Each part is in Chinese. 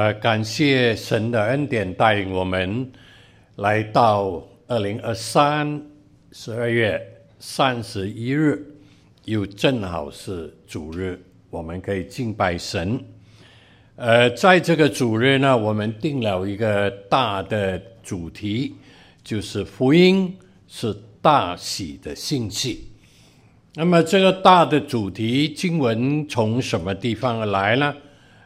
呃，感谢神的恩典带领我们来到二零二三十二月三十一日，又正好是主日，我们可以敬拜神。呃，在这个主日呢，我们定了一个大的主题，就是福音是大喜的信息。那么，这个大的主题经文从什么地方而来呢？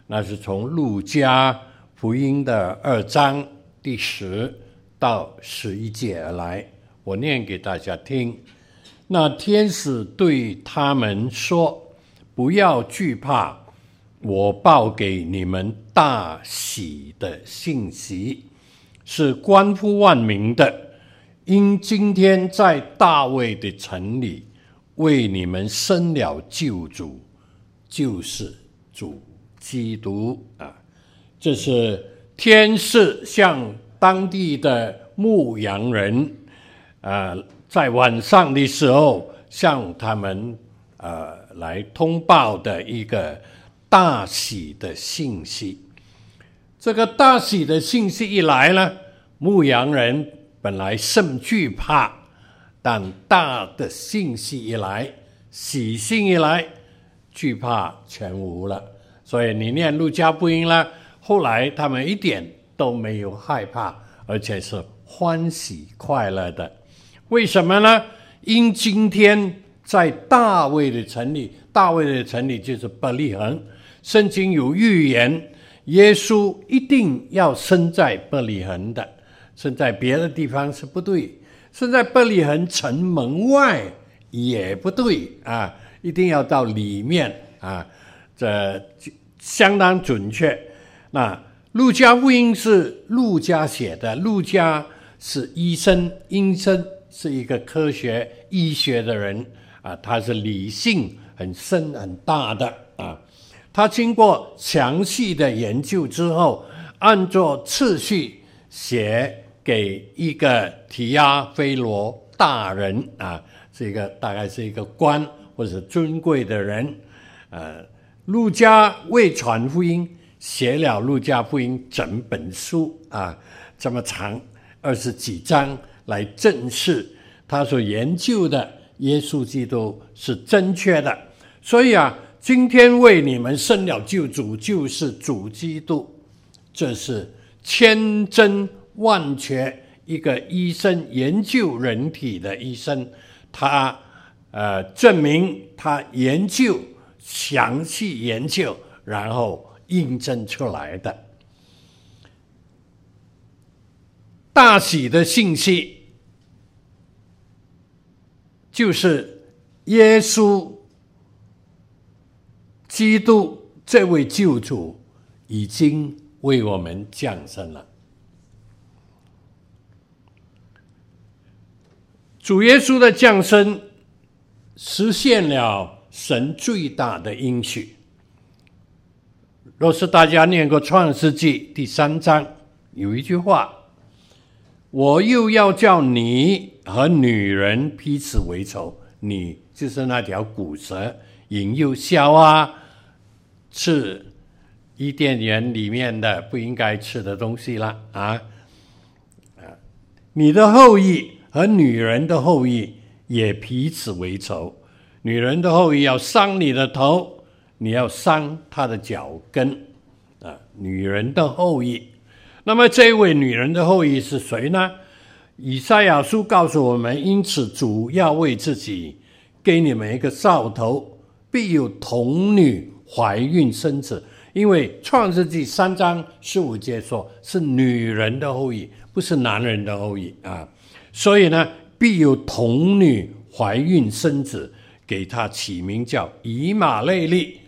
那是从路加福音的二章第十到十一节而来，我念给大家听。那天使对他们说：“不要惧怕，我报给你们大喜的信息，是关乎万民的。因今天在大卫的城里为你们生了救主，就是主。”基督啊，这是天使向当地的牧羊人啊，在晚上的时候向他们呃来通报的一个大喜的信息。这个大喜的信息一来呢，牧羊人本来甚惧怕，但大的信息一来，喜讯一来，惧怕全无了。所以你念路加福音了，后来他们一点都没有害怕，而且是欢喜快乐的。为什么呢？因今天在大卫的城里，大卫的城里就是伯利恒，圣经有预言，耶稣一定要生在伯利恒的，生在别的地方是不对，生在伯利恒城门外也不对啊，一定要到里面啊。这相当准确。那路加福音是路加写的，路加是医生，医生是一个科学医学的人啊，他是理性很深很大的啊。他经过详细的研究之后，按照次序写给一个提亚菲罗大人啊，这个大概是一个官或者尊贵的人，呃。路加为传福音，写了路加福音整本书啊，这么长二十几章来证实他所研究的耶稣基督是正确的。所以啊，今天为你们生了救主，就是主基督，这是千真万确一个医生研究人体的医生，他呃证明他研究。详细研究，然后印证出来的大喜的信息，就是耶稣基督这位救主已经为我们降生了。主耶稣的降生实现了。神最大的应许。若是大家念过《创世纪》第三章，有一句话：“我又要叫你和女人彼此为仇。”你就是那条古蛇，引诱夏娃吃伊甸园里面的不应该吃的东西了啊！你的后裔和女人的后裔也彼此为仇。女人的后裔要伤你的头，你要伤她的脚跟，啊！女人的后裔，那么这位女人的后裔是谁呢？以赛亚书告诉我们，因此主要为自己给你们一个兆头，必有童女怀孕生子。因为创世纪三章十五节说是女人的后裔，不是男人的后裔啊。所以呢，必有童女怀孕生子。给他起名叫以马内利，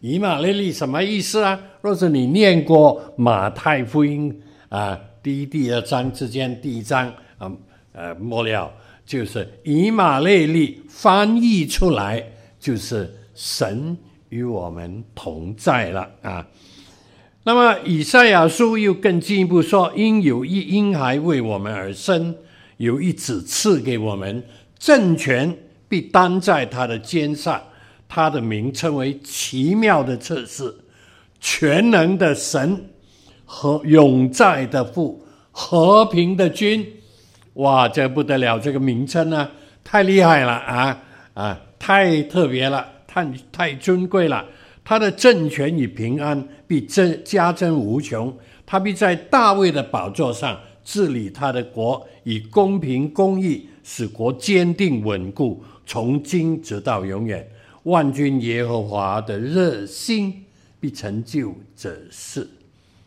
以马内利什么意思啊？若是你念过马太福音啊，第一、第二章之间第一章啊，呃，末了就是以马内利，翻译出来就是神与我们同在了啊。那么以赛亚书又更进一步说，因有一婴孩为我们而生，有一子赐给我们政权。必担在他的肩上，他的名称为奇妙的测试，全能的神，和永在的父，和平的君。哇，这不得了！这个名称呢、啊，太厉害了啊啊，太特别了，太太尊贵了。他的政权与平安必增加增无穷，他必在大卫的宝座上治理他的国，以公平公义使国坚定稳固，从今直到永远。万军耶和华的热心必成就这事。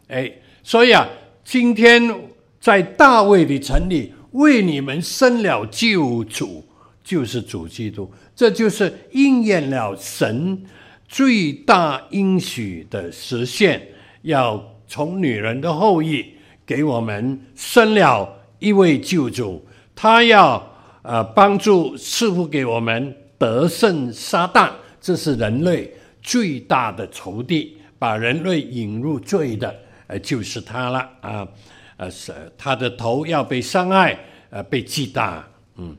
哎，所以啊，今天在大卫的城里。为你们生了救主，就是主基督，这就是应验了神最大应许的实现，要从女人的后裔给我们生了一位救主，他要呃帮助赐福给我们得胜撒旦，这是人类最大的仇敌，把人类引入罪的，呃就是他了啊。呃，是他的头要被伤害，呃，被击打，嗯，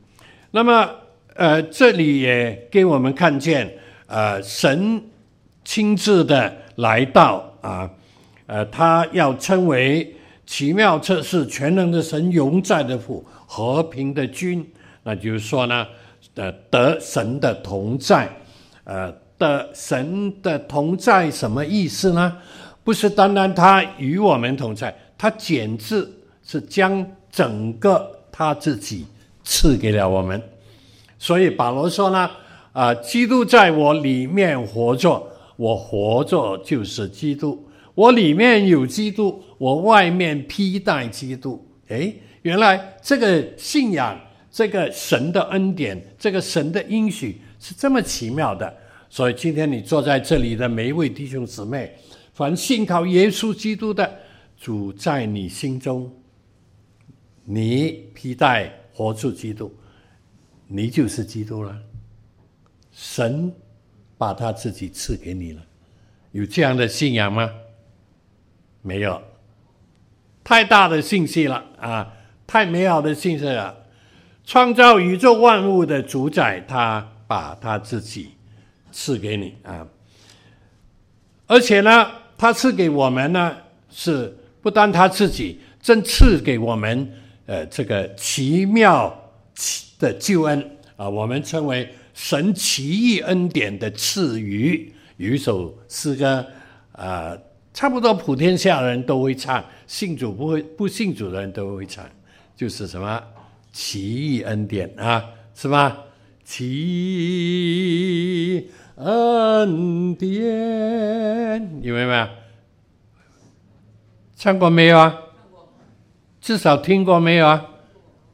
那么，呃，这里也给我们看见，呃，神亲自的来到啊，呃，他要称为奇妙测试、全能的神、永在的父、和平的君，那就是说呢，呃，得神的同在，呃，得神的同在什么意思呢？不是单单他与我们同在。他简直是将整个他自己赐给了我们，所以保罗说呢，啊、基督在我里面活着，我活着就是基督，我里面有基督，我外面披戴基督。诶，原来这个信仰，这个神的恩典，这个神的应许是这么奇妙的。所以今天你坐在这里的每一位弟兄姊妹，凡信靠耶稣基督的。主在你心中，你披戴活出基督，你就是基督了。神把他自己赐给你了，有这样的信仰吗？没有，太大的信息了啊！太美好的信息了。创造宇宙万物的主宰，他把他自己赐给你啊！而且呢，他赐给我们呢是。不单他自己真赐给我们，呃，这个奇妙的救恩啊，我们称为神奇异恩典的赐予。有一首诗歌，啊，差不多普天下人都会唱，信主不会不信主的人都会唱，就是什么奇异恩典啊，是吧？奇异恩典，有没有？唱过没有啊？至少听过没有啊？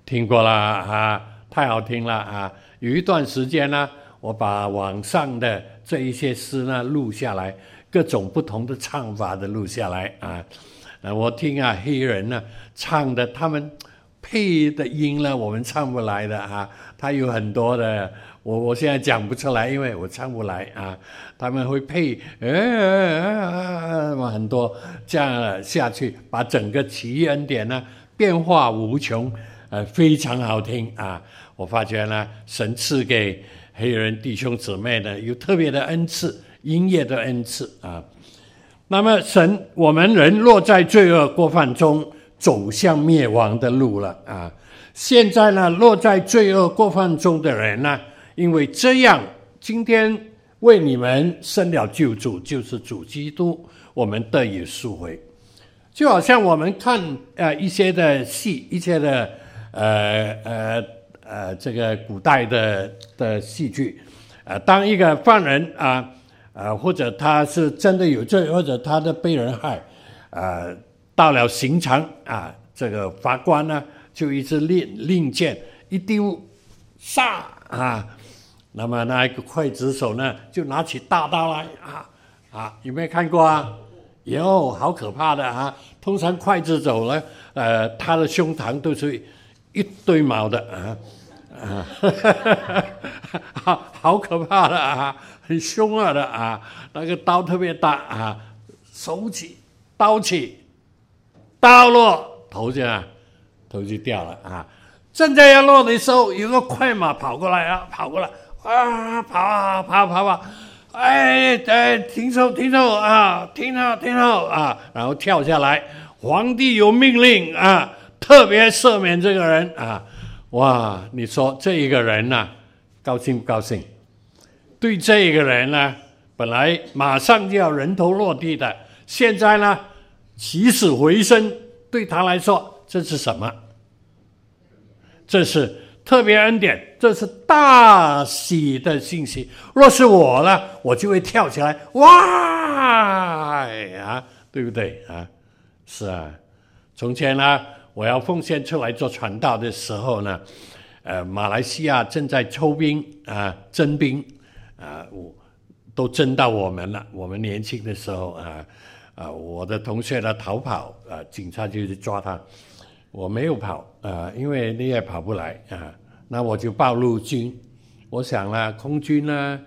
听过了啊，太好听了啊！有一段时间呢，我把网上的这一些诗呢录下来，各种不同的唱法的录下来啊。我听啊，黑人呢唱的，他们配的音呢，我们唱不来的啊。他有很多的。我我现在讲不出来，因为我唱不来啊。他们会配，呃、哎哎哎，很多这样下去，把整个奇异恩典呢变化无穷，呃，非常好听啊。我发觉呢，神赐给黑人弟兄姊妹呢有特别的恩赐，音乐的恩赐啊。那么神，我们人落在罪恶过犯中，走向灭亡的路了啊。现在呢，落在罪恶过犯中的人呢？因为这样，今天为你们生了救主，就是主基督，我们得以赎回。就好像我们看呃一些的戏，一些的呃呃呃这个古代的的戏剧，呃，当一个犯人啊呃或者他是真的有罪，或者他的被人害，呃，到了刑场啊，这个法官呢就一支令令箭一丢，杀啊！那么那一个刽子手呢，就拿起大刀来啊啊！有没有看过啊？有，好可怕的啊！通常刽子手呢，呃，他的胸膛都是一堆毛的啊啊，好 好可怕的啊，很凶恶的啊！那个刀特别大啊，手起刀起，刀落头就头就掉了啊！正在要落的时候，有个快马跑过来啊，跑过来。啊，跑啊跑啊跑啊，哎哎，停手停手啊，停手停手啊，然后跳下来。皇帝有命令啊，特别赦免这个人啊，哇！你说这一个人呐、啊，高兴不高兴？对这一个人呢，本来马上就要人头落地的，现在呢，起死回生，对他来说，这是什么？这是特别恩典，这是大喜的信息。若是我呢，我就会跳起来，哇！哎呀，对不对啊？是啊，从前呢，我要奉献出来做传道的时候呢，呃，马来西亚正在抽兵啊，征兵啊，我都征到我们了。我们年轻的时候啊，啊，我的同学呢逃跑啊，警察就去抓他，我没有跑啊，因为你也跑不来啊，那我就报陆军。我想呢，空军呢，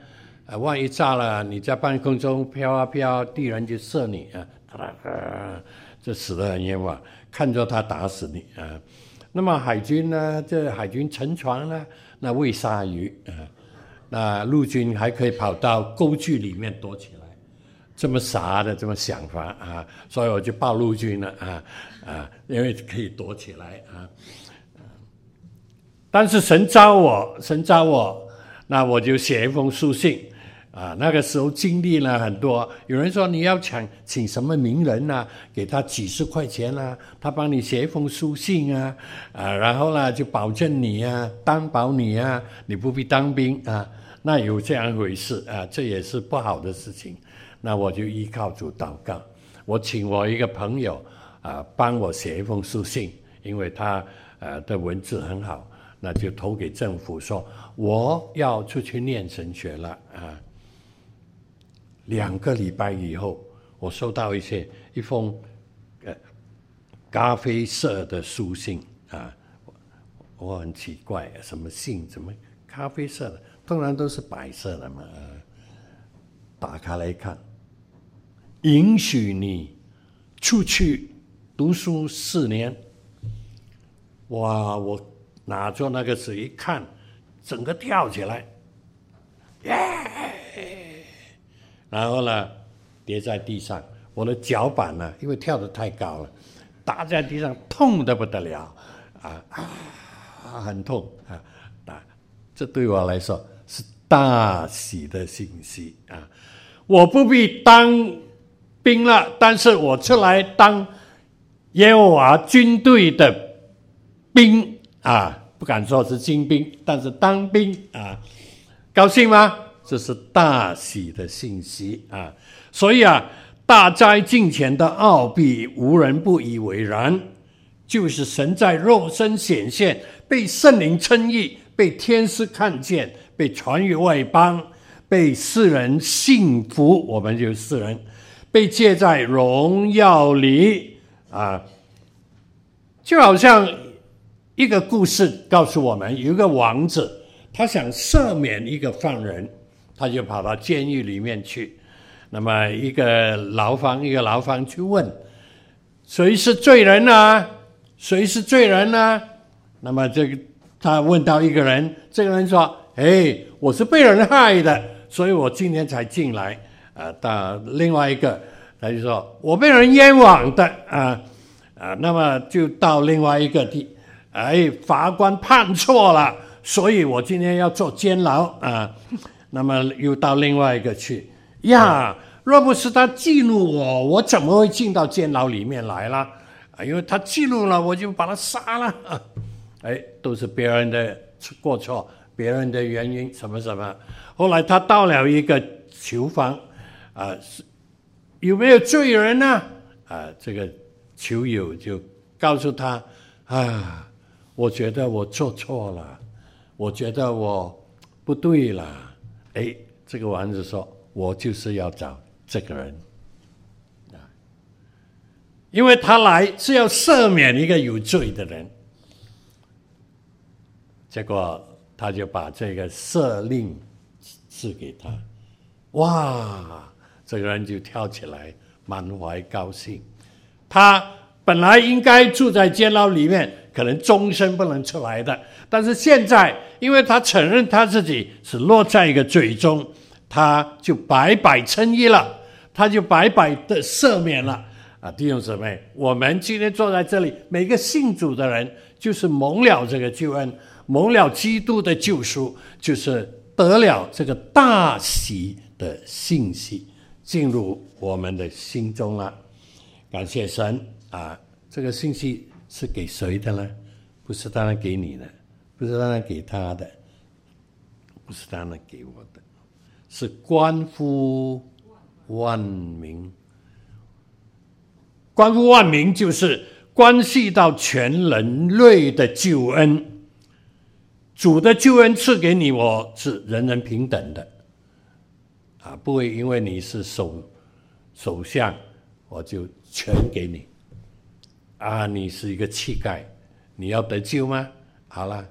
啊，万一炸了，你在半空中飘啊飘，敌人就射你啊。这死得很冤枉，看着他打死你啊！那么海军呢？这海军沉船呢？那喂鲨鱼啊！那陆军还可以跑到沟渠里面躲起来，这么傻的这么想法啊！所以我就报陆军了啊啊！因为可以躲起来啊。但是神招我，神招我，那我就写一封书信。啊，那个时候经历了很多。有人说你要请请什么名人啊，给他几十块钱啊，他帮你写一封书信啊，啊，然后呢就保证你啊，担保你啊，你不必当兵啊。那有这样回事啊，这也是不好的事情。那我就依靠主祷告，我请我一个朋友啊，帮我写一封书信，因为他呃的文字很好，那就投给政府说我要出去念神学了啊。两个礼拜以后，我收到一些一封呃咖啡色的书信啊，我很奇怪，什么信？怎么咖啡色的？通常都是白色的嘛。打开来看，允许你出去读书四年。哇！我拿着那个纸一看，整个跳起来，耶！然后呢，跌在地上，我的脚板呢，因为跳得太高了，打在地上，痛得不得了，啊啊，很痛啊！啊，这对我来说是大喜的信息啊！我不必当兵了，但是我出来当耶和华军队的兵啊，不敢说是精兵，但是当兵啊，高兴吗？这是大喜的信息啊！所以啊，大斋敬虔的奥秘，无人不以为然，就是神在肉身显现，被圣灵称义，被天使看见，被传于外邦，被世人信服，我们就是世人，被借在荣耀里啊！就好像一个故事告诉我们，有一个王子，他想赦免一个犯人。他就跑到监狱里面去，那么一个牢房一个牢房去问，谁是罪人呢、谁是罪人呢、那么这个他问到一个人，这个人说：“哎，我是被人害的，所以我今天才进来。”啊，到另外一个他就说：“我被人冤枉的。”啊啊，那么就到另外一个地，哎，法官判错了，所以我今天要坐监牢啊。那么又到另外一个去呀？若不是他激怒我，我怎么会进到监牢里面来了？啊，因为他激怒了，我就把他杀了。哎，都是别人的过错，别人的原因，什么什么。后来他到了一个囚房，啊，是有没有罪人呢？啊，这个囚友就告诉他，啊，我觉得我做错了，我觉得我不对了。哎，这个王子说：“我就是要找这个人啊，因为他来是要赦免一个有罪的人。结果他就把这个赦令赐给他，哇！这个人就跳起来，满怀高兴。他本来应该住在监牢里面，可能终身不能出来的。但是现在，因为他承认他自己是落在一个罪中，他就白白称义了，他就白白的赦免了。啊，弟兄姊妹，我们今天坐在这里，每个信主的人，就是蒙了这个救恩，蒙了基督的救赎，就是得了这个大喜的信息进入我们的心中了。感谢神啊！这个信息是给谁的呢？不是当然给你的，不是当然给他的，不是当然给我的，是关乎万民。关乎万民，就是关系到全人类的救恩。主的救恩赐给你我是人人平等的，啊，不会因为你是首首相，我就全给你。啊，你是一个乞丐，你要得救吗？好了，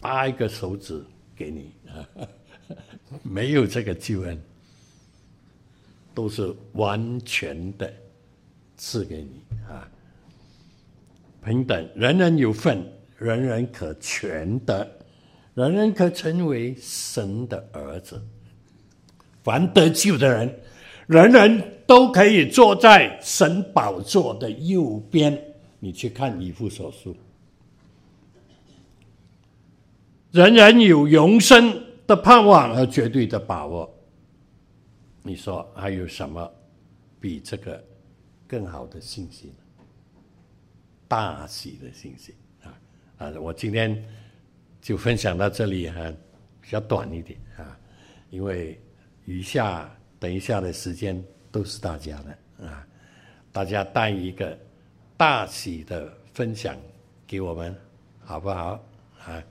八一个手指给你啊，没有这个救恩，都是完全的。赐给你啊，平等，人人有份，人人可全得，人人可成为神的儿子。凡得救的人，人人都可以坐在神宝座的右边。你去看以弗所书，人人有永生的盼望和绝对的把握。你说还有什么比这个？更好的信息，大喜的信息啊啊！我今天就分享到这里哈，比较短一点啊，因为余下等一下的时间都是大家的啊，大家带一个大喜的分享给我们，好不好啊？